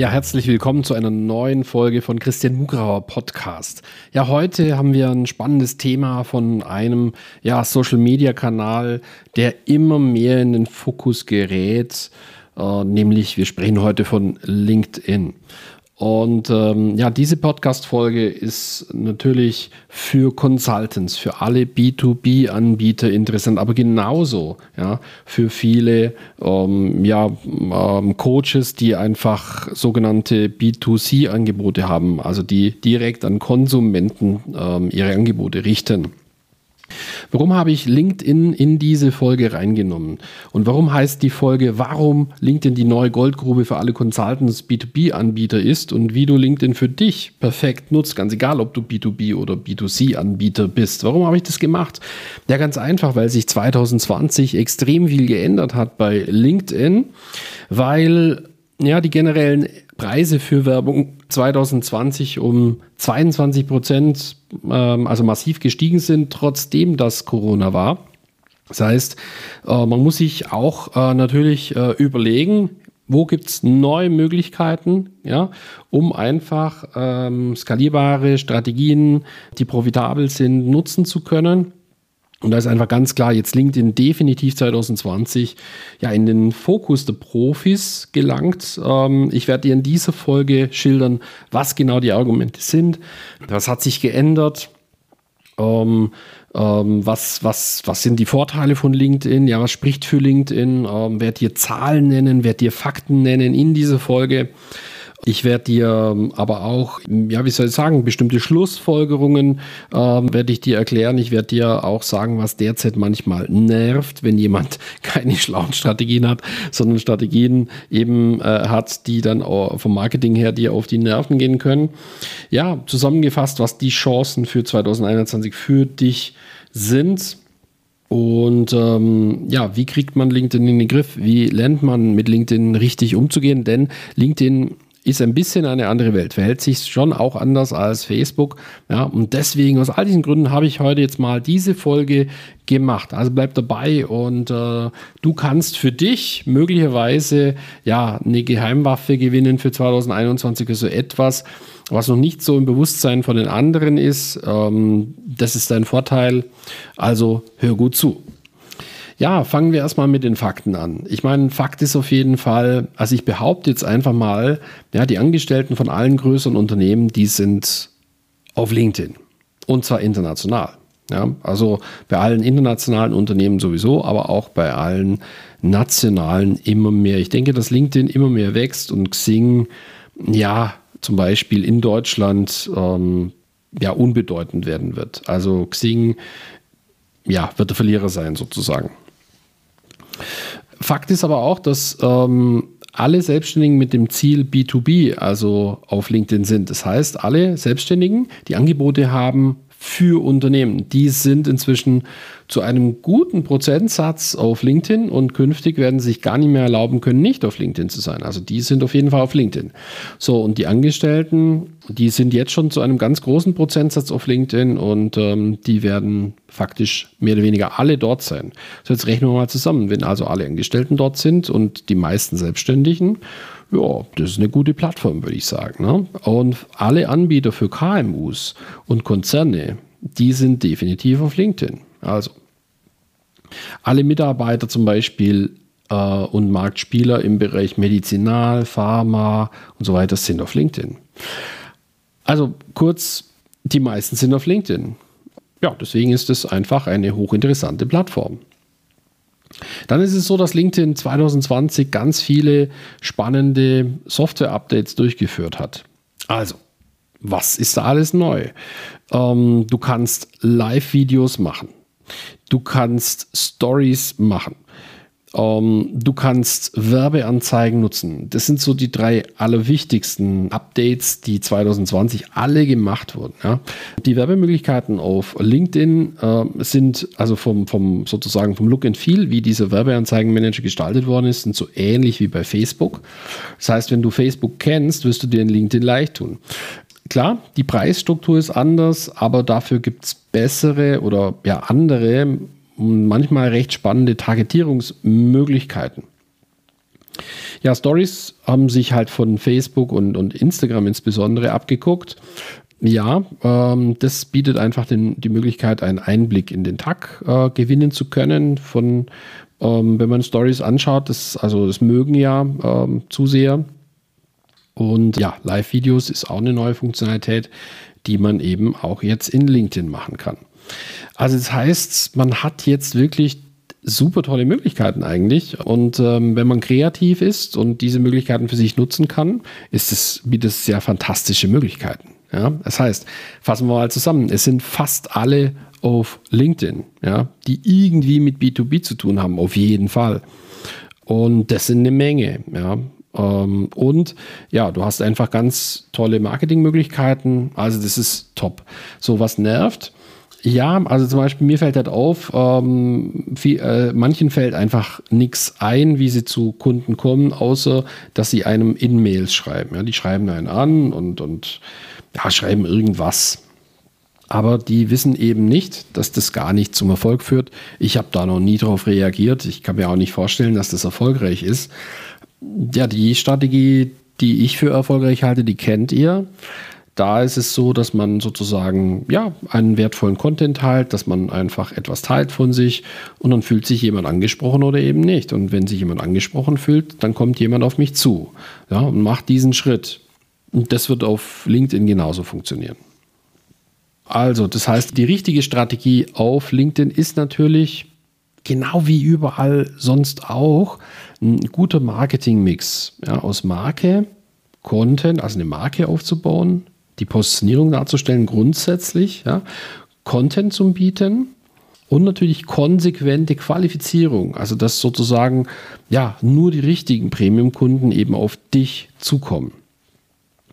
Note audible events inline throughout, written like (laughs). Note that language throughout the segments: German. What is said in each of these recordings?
Ja, herzlich willkommen zu einer neuen Folge von Christian Mugrauer Podcast. Ja, heute haben wir ein spannendes Thema von einem ja, Social Media Kanal, der immer mehr in den Fokus gerät, äh, nämlich wir sprechen heute von LinkedIn. Und ähm, ja, diese Podcast-Folge ist natürlich für Consultants, für alle B2B-Anbieter interessant, aber genauso ja, für viele ähm, ja, ähm, Coaches, die einfach sogenannte B2C-Angebote haben, also die direkt an Konsumenten ähm, ihre Angebote richten. Warum habe ich LinkedIn in diese Folge reingenommen? Und warum heißt die Folge, warum LinkedIn die neue Goldgrube für alle Consultants B2B-Anbieter ist und wie du LinkedIn für dich perfekt nutzt, ganz egal, ob du B2B oder B2C-Anbieter bist. Warum habe ich das gemacht? Ja, ganz einfach, weil sich 2020 extrem viel geändert hat bei LinkedIn, weil ja, die generellen Preise für Werbung 2020 um 22 Prozent, ähm, also massiv gestiegen sind, trotzdem dass Corona war. Das heißt, äh, man muss sich auch äh, natürlich äh, überlegen, wo gibt es neue Möglichkeiten, ja, um einfach ähm, skalierbare Strategien, die profitabel sind, nutzen zu können. Und da ist einfach ganz klar, jetzt LinkedIn definitiv 2020 ja in den Fokus der Profis gelangt. Ähm, ich werde dir in dieser Folge schildern, was genau die Argumente sind, was hat sich geändert, ähm, ähm, was, was, was sind die Vorteile von LinkedIn, ja, was spricht für LinkedIn, ähm, werde dir Zahlen nennen, werde dir Fakten nennen in dieser Folge. Ich werde dir ähm, aber auch, ja, wie soll ich sagen, bestimmte Schlussfolgerungen ähm, werde ich dir erklären. Ich werde dir auch sagen, was derzeit manchmal nervt, wenn jemand (laughs) keine schlauen Strategien hat, sondern Strategien eben äh, hat, die dann vom Marketing her dir auf die Nerven gehen können. Ja, zusammengefasst, was die Chancen für 2021 für dich sind. Und ähm, ja, wie kriegt man LinkedIn in den Griff? Wie lernt man mit LinkedIn richtig umzugehen? Denn LinkedIn ist ein bisschen eine andere Welt, verhält sich schon auch anders als Facebook. Ja, und deswegen, aus all diesen Gründen, habe ich heute jetzt mal diese Folge gemacht. Also bleib dabei und äh, du kannst für dich möglicherweise ja eine Geheimwaffe gewinnen für 2021, also etwas, was noch nicht so im Bewusstsein von den anderen ist. Ähm, das ist dein Vorteil. Also hör gut zu. Ja, fangen wir erstmal mit den Fakten an. Ich meine, Fakt ist auf jeden Fall, also ich behaupte jetzt einfach mal, ja, die Angestellten von allen größeren Unternehmen, die sind auf LinkedIn. Und zwar international. Ja, also bei allen internationalen Unternehmen sowieso, aber auch bei allen nationalen immer mehr. Ich denke, dass LinkedIn immer mehr wächst und Xing, ja, zum Beispiel in Deutschland, ähm, ja, unbedeutend werden wird. Also Xing, ja, wird der Verlierer sein sozusagen. Fakt ist aber auch, dass ähm, alle Selbstständigen mit dem Ziel B2B, also auf LinkedIn sind. Das heißt, alle Selbstständigen, die Angebote haben für Unternehmen. Die sind inzwischen zu einem guten Prozentsatz auf LinkedIn und künftig werden sie sich gar nicht mehr erlauben können, nicht auf LinkedIn zu sein. Also die sind auf jeden Fall auf LinkedIn. So, und die Angestellten, die sind jetzt schon zu einem ganz großen Prozentsatz auf LinkedIn und ähm, die werden faktisch mehr oder weniger alle dort sein. So, jetzt rechnen wir mal zusammen. Wenn also alle Angestellten dort sind und die meisten Selbstständigen, ja, das ist eine gute Plattform, würde ich sagen. Ne? Und alle Anbieter für KMUs und Konzerne, die sind definitiv auf LinkedIn. Also alle Mitarbeiter zum Beispiel äh, und Marktspieler im Bereich Medizinal, Pharma und so weiter sind auf LinkedIn. Also kurz, die meisten sind auf LinkedIn. Ja, deswegen ist es einfach eine hochinteressante Plattform. Dann ist es so, dass LinkedIn 2020 ganz viele spannende Software-Updates durchgeführt hat. Also, was ist da alles neu? Ähm, du kannst Live-Videos machen. Du kannst Stories machen. Ähm, du kannst Werbeanzeigen nutzen. Das sind so die drei allerwichtigsten Updates, die 2020 alle gemacht wurden. Ja. Die Werbemöglichkeiten auf LinkedIn äh, sind also vom, vom sozusagen vom Look and Feel, wie dieser Werbeanzeigenmanager gestaltet worden ist, sind so ähnlich wie bei Facebook. Das heißt, wenn du Facebook kennst, wirst du dir in LinkedIn leicht tun. Klar, die Preisstruktur ist anders, aber dafür gibt es bessere oder ja andere manchmal recht spannende Targetierungsmöglichkeiten. Ja, Stories haben sich halt von Facebook und, und Instagram insbesondere abgeguckt. Ja, ähm, das bietet einfach den, die Möglichkeit, einen Einblick in den Tag äh, gewinnen zu können. Von, ähm, wenn man Stories anschaut, das, also das mögen ja ähm, Zuseher. Und ja, Live-Videos ist auch eine neue Funktionalität, die man eben auch jetzt in LinkedIn machen kann. Also das heißt, man hat jetzt wirklich super tolle Möglichkeiten eigentlich. Und ähm, wenn man kreativ ist und diese Möglichkeiten für sich nutzen kann, ist es, bietet es sehr fantastische Möglichkeiten. Ja? Das heißt, fassen wir mal zusammen, es sind fast alle auf LinkedIn, ja, die irgendwie mit B2B zu tun haben, auf jeden Fall. Und das sind eine Menge, ja. Ähm, und ja, du hast einfach ganz tolle Marketingmöglichkeiten. Also das ist top. So was nervt ja, also zum Beispiel mir fällt halt auf, ähm, viel, äh, manchen fällt einfach nichts ein, wie sie zu Kunden kommen, außer dass sie einem in Mails schreiben. Ja, die schreiben einen an und, und ja, schreiben irgendwas. Aber die wissen eben nicht, dass das gar nicht zum Erfolg führt. Ich habe da noch nie darauf reagiert. Ich kann mir auch nicht vorstellen, dass das erfolgreich ist. Ja, die Strategie, die ich für erfolgreich halte, die kennt ihr da ist es so, dass man sozusagen ja einen wertvollen Content teilt, dass man einfach etwas teilt von sich und dann fühlt sich jemand angesprochen oder eben nicht. Und wenn sich jemand angesprochen fühlt, dann kommt jemand auf mich zu ja, und macht diesen Schritt. Und das wird auf LinkedIn genauso funktionieren. Also, das heißt, die richtige Strategie auf LinkedIn ist natürlich genau wie überall sonst auch ein guter Marketingmix ja, aus Marke, Content, also eine Marke aufzubauen, die Positionierung darzustellen, grundsätzlich, ja, Content zum Bieten und natürlich konsequente Qualifizierung, also dass sozusagen ja nur die richtigen Premium-Kunden eben auf dich zukommen.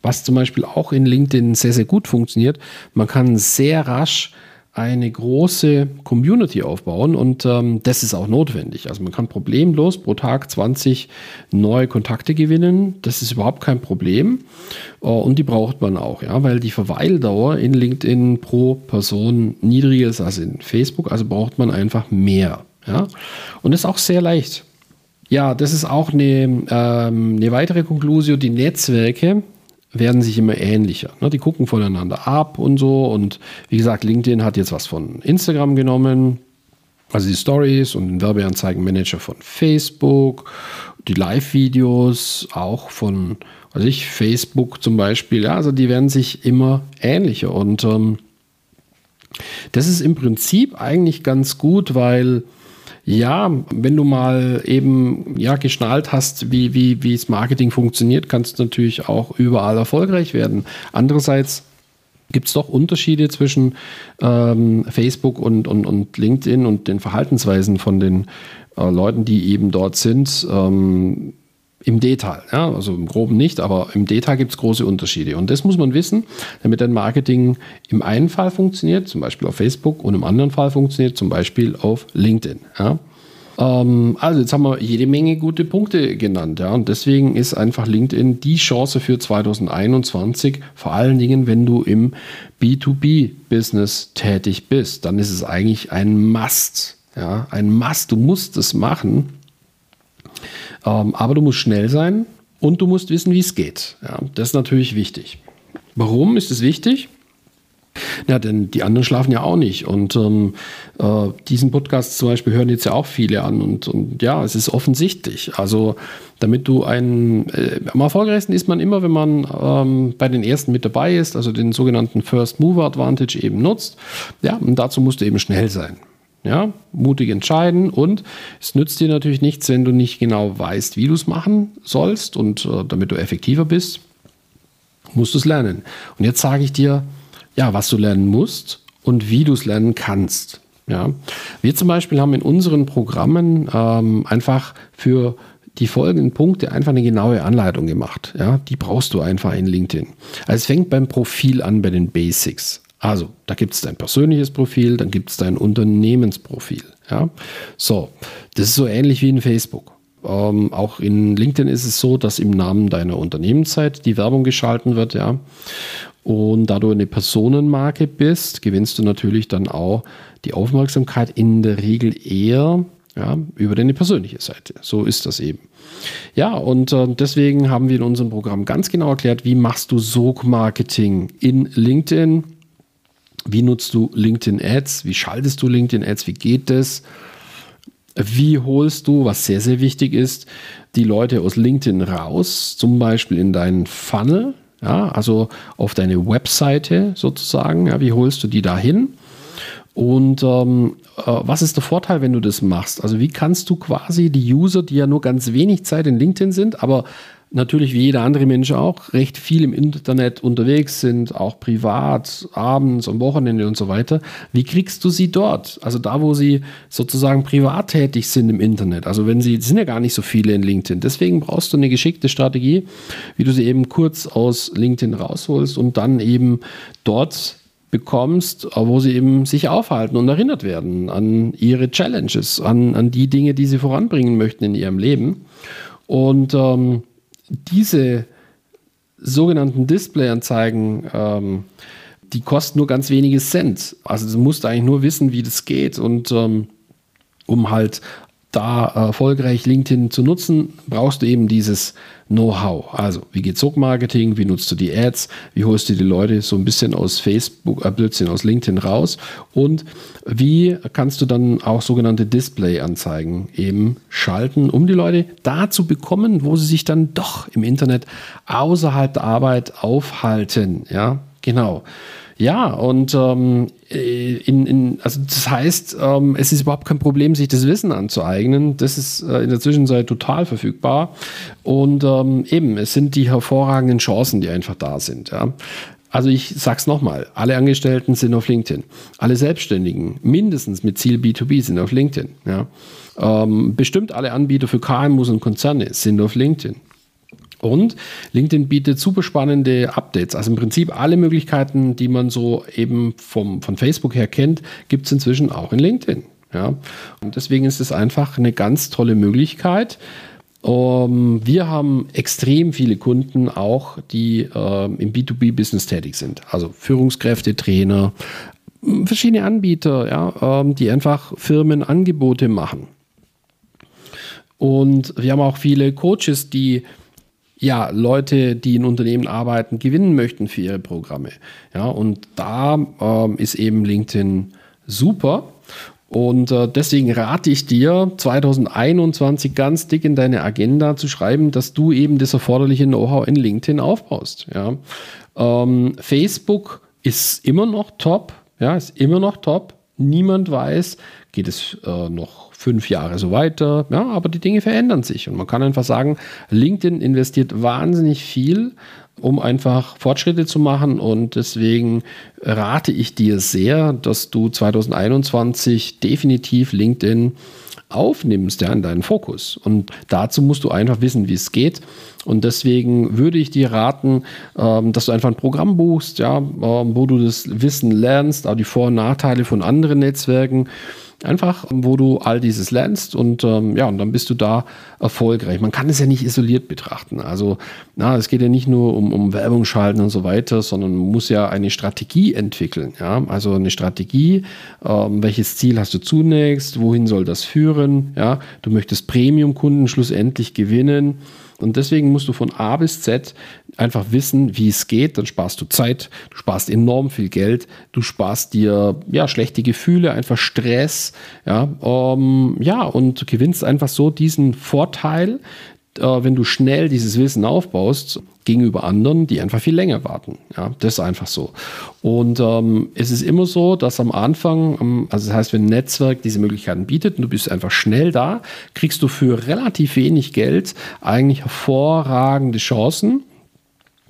Was zum Beispiel auch in LinkedIn sehr, sehr gut funktioniert, man kann sehr rasch eine große Community aufbauen und ähm, das ist auch notwendig. Also man kann problemlos pro Tag 20 neue Kontakte gewinnen. Das ist überhaupt kein Problem äh, und die braucht man auch, ja, weil die Verweildauer in LinkedIn pro Person niedriger ist als in Facebook. Also braucht man einfach mehr, ja, und das ist auch sehr leicht. Ja, das ist auch eine, ähm, eine weitere Konklusion. Die Netzwerke werden sich immer ähnlicher. Ne? Die gucken voneinander ab und so. Und wie gesagt, LinkedIn hat jetzt was von Instagram genommen, also die Stories und den Werbeanzeigenmanager von Facebook, die Live-Videos auch von, also ich, Facebook zum Beispiel. Ja, also die werden sich immer ähnlicher. Und ähm, das ist im Prinzip eigentlich ganz gut, weil ja, wenn du mal eben ja, geschnallt hast, wie, wie, wie das Marketing funktioniert, kannst du natürlich auch überall erfolgreich werden. Andererseits gibt es doch Unterschiede zwischen ähm, Facebook und, und, und LinkedIn und den Verhaltensweisen von den äh, Leuten, die eben dort sind. Ähm, im Detail, ja, also im Groben nicht, aber im Detail gibt es große Unterschiede. Und das muss man wissen, damit ein Marketing im einen Fall funktioniert, zum Beispiel auf Facebook, und im anderen Fall funktioniert, zum Beispiel auf LinkedIn. Ja. Ähm, also jetzt haben wir jede Menge gute Punkte genannt, ja, und deswegen ist einfach LinkedIn die Chance für 2021, vor allen Dingen, wenn du im B2B-Business tätig bist, dann ist es eigentlich ein Must. Ja, ein Must, du musst es machen, ähm, aber du musst schnell sein und du musst wissen, wie es geht. Ja, das ist natürlich wichtig. Warum ist es wichtig? Ja, denn die anderen schlafen ja auch nicht. Und ähm, äh, diesen Podcast zum Beispiel hören jetzt ja auch viele an. Und, und ja, es ist offensichtlich. Also, damit du ein, äh, am erfolgreichsten ist man immer, wenn man ähm, bei den ersten mit dabei ist, also den sogenannten First Mover Advantage eben nutzt. Ja, und dazu musst du eben schnell sein. Ja, mutig entscheiden und es nützt dir natürlich nichts, wenn du nicht genau weißt, wie du es machen sollst und äh, damit du effektiver bist, musst du es lernen. Und jetzt sage ich dir, ja, was du lernen musst und wie du es lernen kannst. Ja. Wir zum Beispiel haben in unseren Programmen ähm, einfach für die folgenden Punkte einfach eine genaue Anleitung gemacht. Ja, die brauchst du einfach in LinkedIn. Also es fängt beim Profil an, bei den Basics. Also, da gibt es dein persönliches Profil, dann gibt es dein Unternehmensprofil. Ja? So, das ist so ähnlich wie in Facebook. Ähm, auch in LinkedIn ist es so, dass im Namen deiner Unternehmenszeit die Werbung geschalten wird, ja. Und da du eine Personenmarke bist, gewinnst du natürlich dann auch die Aufmerksamkeit in der Regel eher ja, über deine persönliche Seite. So ist das eben. Ja, und äh, deswegen haben wir in unserem Programm ganz genau erklärt, wie machst du Sog-Marketing in LinkedIn wie nutzt du LinkedIn Ads? Wie schaltest du LinkedIn Ads? Wie geht das? Wie holst du, was sehr, sehr wichtig ist, die Leute aus LinkedIn raus, zum Beispiel in deinen Funnel, ja, also auf deine Webseite sozusagen, ja, wie holst du die da hin? Und ähm, äh, was ist der Vorteil, wenn du das machst? Also wie kannst du quasi die User, die ja nur ganz wenig Zeit in LinkedIn sind, aber natürlich wie jeder andere Mensch auch recht viel im Internet unterwegs sind, auch privat, abends, am Wochenende und so weiter. Wie kriegst du sie dort? Also da, wo sie sozusagen privat tätig sind im Internet. Also wenn sie, sind ja gar nicht so viele in LinkedIn. Deswegen brauchst du eine geschickte Strategie, wie du sie eben kurz aus LinkedIn rausholst und dann eben dort bekommst, wo sie eben sich aufhalten und erinnert werden an ihre Challenges, an, an die Dinge, die sie voranbringen möchten in ihrem Leben. Und ähm, diese sogenannten Displayanzeigen, ähm, die kosten nur ganz wenige Cent. Also du musst eigentlich nur wissen, wie das geht. Und ähm, um halt da erfolgreich LinkedIn zu nutzen, brauchst du eben dieses Know-how. Also, wie geht Zugmarketing? Wie nutzt du die Ads? Wie holst du die Leute so ein bisschen aus Facebook, äh, Blödsinn, aus LinkedIn raus? Und wie kannst du dann auch sogenannte Display-Anzeigen eben schalten, um die Leute da zu bekommen, wo sie sich dann doch im Internet außerhalb der Arbeit aufhalten? Ja, genau. Ja, und ähm, in, in, also das heißt, ähm, es ist überhaupt kein Problem, sich das Wissen anzueignen. Das ist äh, in der Zwischenzeit total verfügbar. Und ähm, eben, es sind die hervorragenden Chancen, die einfach da sind. Ja. Also ich sag's nochmal, alle Angestellten sind auf LinkedIn. Alle Selbstständigen, mindestens mit Ziel B2B, sind auf LinkedIn. Ja. Ähm, bestimmt alle Anbieter für KMUs und Konzerne sind auf LinkedIn. Und LinkedIn bietet super spannende Updates. Also im Prinzip alle Möglichkeiten, die man so eben vom, von Facebook her kennt, gibt es inzwischen auch in LinkedIn. Ja? Und deswegen ist es einfach eine ganz tolle Möglichkeit. Um, ähm, wir haben extrem viele Kunden auch, die äh, im B2B-Business tätig sind. Also Führungskräfte, Trainer, verschiedene Anbieter, ja, ähm, die einfach Firmen Angebote machen. Und wir haben auch viele Coaches, die ja, Leute, die in Unternehmen arbeiten, gewinnen möchten für ihre Programme. Ja, und da ähm, ist eben LinkedIn super. Und äh, deswegen rate ich dir, 2021 ganz dick in deine Agenda zu schreiben, dass du eben das erforderliche Know-how in LinkedIn aufbaust. Ja. Ähm, Facebook ist immer noch top, ja, ist immer noch top. Niemand weiß, geht es äh, noch fünf Jahre so weiter. Ja, aber die Dinge verändern sich und man kann einfach sagen, LinkedIn investiert wahnsinnig viel, um einfach Fortschritte zu machen und deswegen rate ich dir sehr, dass du 2021 definitiv LinkedIn aufnimmst, ja, in deinen Fokus. Und dazu musst du einfach wissen, wie es geht. Und deswegen würde ich dir raten, ähm, dass du einfach ein Programm buchst, ja, ähm, wo du das Wissen lernst, auch die Vor- und Nachteile von anderen Netzwerken Einfach, wo du all dieses lernst und ähm, ja, und dann bist du da erfolgreich. Man kann es ja nicht isoliert betrachten. Also, na, es geht ja nicht nur um, um Werbung schalten und so weiter, sondern man muss ja eine Strategie entwickeln. Ja, also eine Strategie, ähm, welches Ziel hast du zunächst, wohin soll das führen? Ja, du möchtest Premium-Kunden schlussendlich gewinnen. Und deswegen musst du von A bis Z einfach wissen, wie es geht. Dann sparst du Zeit, du sparst enorm viel Geld, du sparst dir ja schlechte Gefühle, einfach Stress, ja, ähm, ja und gewinnst einfach so diesen Vorteil, äh, wenn du schnell dieses Wissen aufbaust gegenüber anderen, die einfach viel länger warten. Ja, das ist einfach so. Und ähm, es ist immer so, dass am Anfang, ähm, also das heißt, wenn ein Netzwerk diese Möglichkeiten bietet und du bist einfach schnell da, kriegst du für relativ wenig Geld eigentlich hervorragende Chancen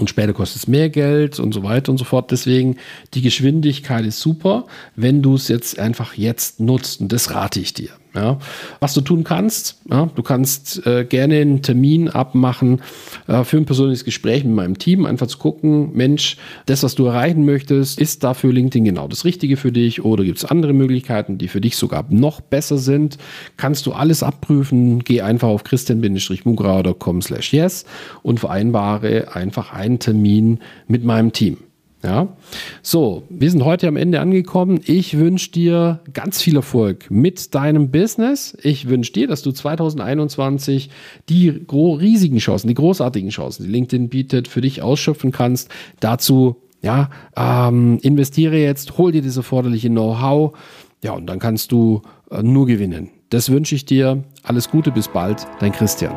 und später kostet es mehr Geld und so weiter und so fort. Deswegen, die Geschwindigkeit ist super, wenn du es jetzt einfach jetzt nutzt. Und das rate ich dir. Ja. Was du tun kannst, ja, du kannst äh, gerne einen Termin abmachen äh, für ein persönliches Gespräch mit meinem Team, einfach zu gucken, Mensch, das, was du erreichen möchtest, ist dafür LinkedIn genau das Richtige für dich oder gibt es andere Möglichkeiten, die für dich sogar noch besser sind? Kannst du alles abprüfen? Geh einfach auf christian-mugrauer.com slash yes und vereinbare einfach einen Termin mit meinem Team. Ja, so, wir sind heute am Ende angekommen. Ich wünsche dir ganz viel Erfolg mit deinem Business. Ich wünsche dir, dass du 2021 die riesigen Chancen, die großartigen Chancen, die LinkedIn bietet, für dich ausschöpfen kannst. Dazu, ja, ähm, investiere jetzt, hol dir das erforderliche Know-how. Ja, und dann kannst du äh, nur gewinnen. Das wünsche ich dir. Alles Gute, bis bald, dein Christian.